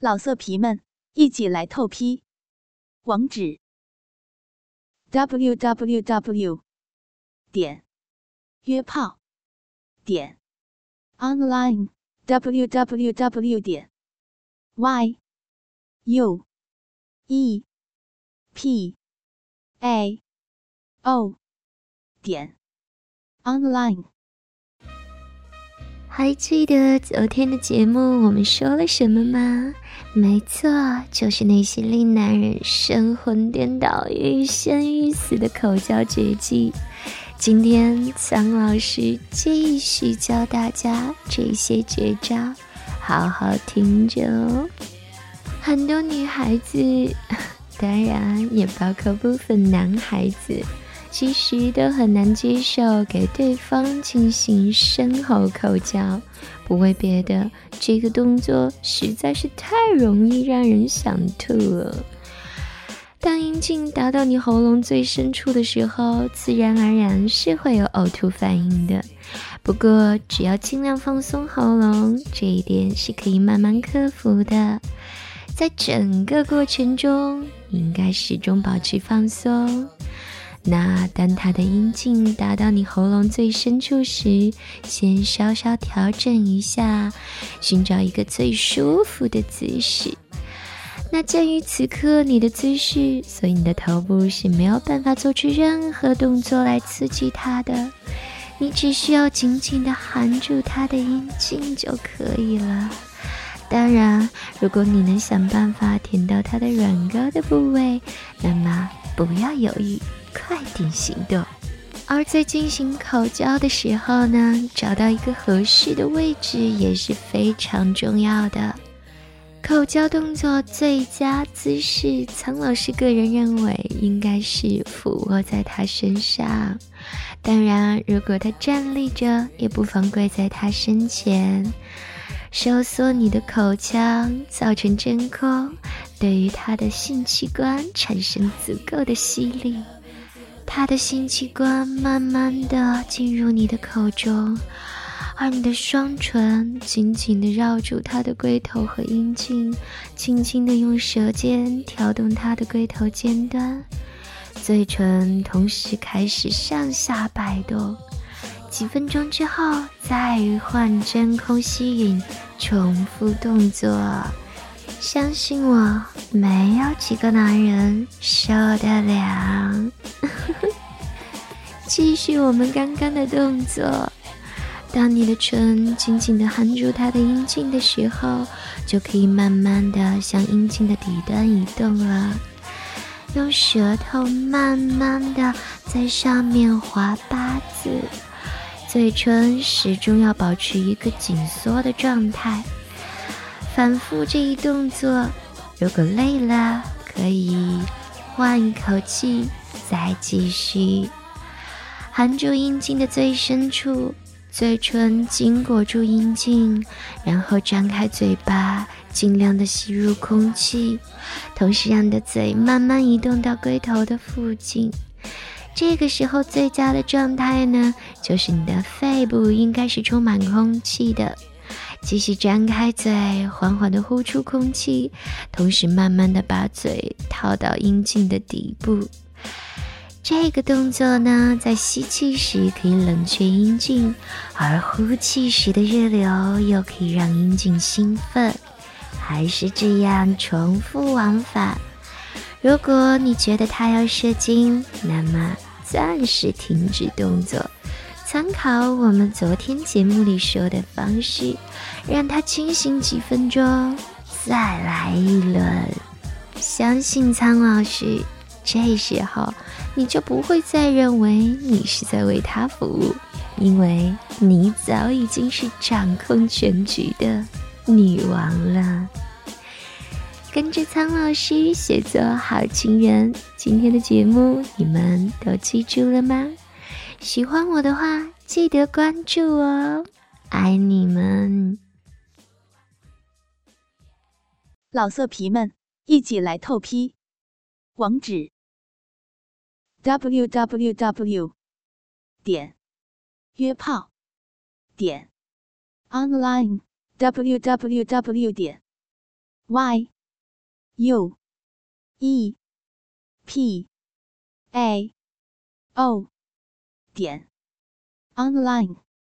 老色皮们，一起来透批！网址：w w w 点约炮点 online w w w 点 y u e p a o 点 online。还记得昨天的节目我们说了什么吗？没错，就是那些令男人神魂颠倒、欲仙欲死的口交绝技。今天苍老师继续教大家这些绝招，好好听着哦。很多女孩子，当然也包括部分男孩子。其实都很难接受给对方进行深喉口交，不为别的，这个动作实在是太容易让人想吐了。当阴茎达到你喉咙最深处的时候，自然而然是会有呕吐反应的。不过只要尽量放松喉咙，这一点是可以慢慢克服的。在整个过程中，应该始终保持放松。那当他的阴茎达到你喉咙最深处时，先稍稍调整一下，寻找一个最舒服的姿势。那鉴于此刻你的姿势，所以你的头部是没有办法做出任何动作来刺激他的，你只需要紧紧的含住他的阴茎就可以了。当然，如果你能想办法舔到他的软膏的部位，那么不要犹豫。快点行动！而在进行口交的时候呢，找到一个合适的位置也是非常重要的。口交动作最佳姿势，苍老师个人认为应该是俯卧在他身上。当然，如果他站立着，也不妨跪在他身前，收缩你的口腔，造成真空，对于他的性器官产生足够的吸力。他的性器官慢慢的进入你的口中，而你的双唇紧紧的绕住他的龟头和阴茎，轻轻的用舌尖挑动他的龟头尖端，嘴唇同时开始上下摆动。几分钟之后，再换真空吸引，重复动作。相信我，没有几个男人受得了。继续我们刚刚的动作。当你的唇紧紧地含住他的阴茎的时候，就可以慢慢地向阴茎的底端移动了。用舌头慢慢地在上面划八字，嘴唇始终要保持一个紧缩的状态。反复这一动作，如果累了，可以换一口气再继续。含住阴茎的最深处，嘴唇紧裹住阴茎，然后张开嘴巴，尽量的吸入空气，同时让你的嘴慢慢移动到龟头的附近。这个时候最佳的状态呢，就是你的肺部应该是充满空气的。继续张开嘴，缓缓的呼出空气，同时慢慢的把嘴套到阴茎的底部。这个动作呢，在吸气时可以冷却阴茎，而呼气时的热流又可以让阴茎兴奋。还是这样重复往返。如果你觉得他要射精，那么暂时停止动作。参考我们昨天节目里说的方式，让他清醒几分钟，再来一轮。相信苍老师，这时候你就不会再认为你是在为他服务，因为你早已经是掌控全局的女王了。跟着苍老师写作好情人，今天的节目你们都记住了吗？喜欢我的话，记得关注哦，爱你们！老色皮们，一起来透批！网址：w w w 点约炮点 online w w w 点 y u e p a o 点 online。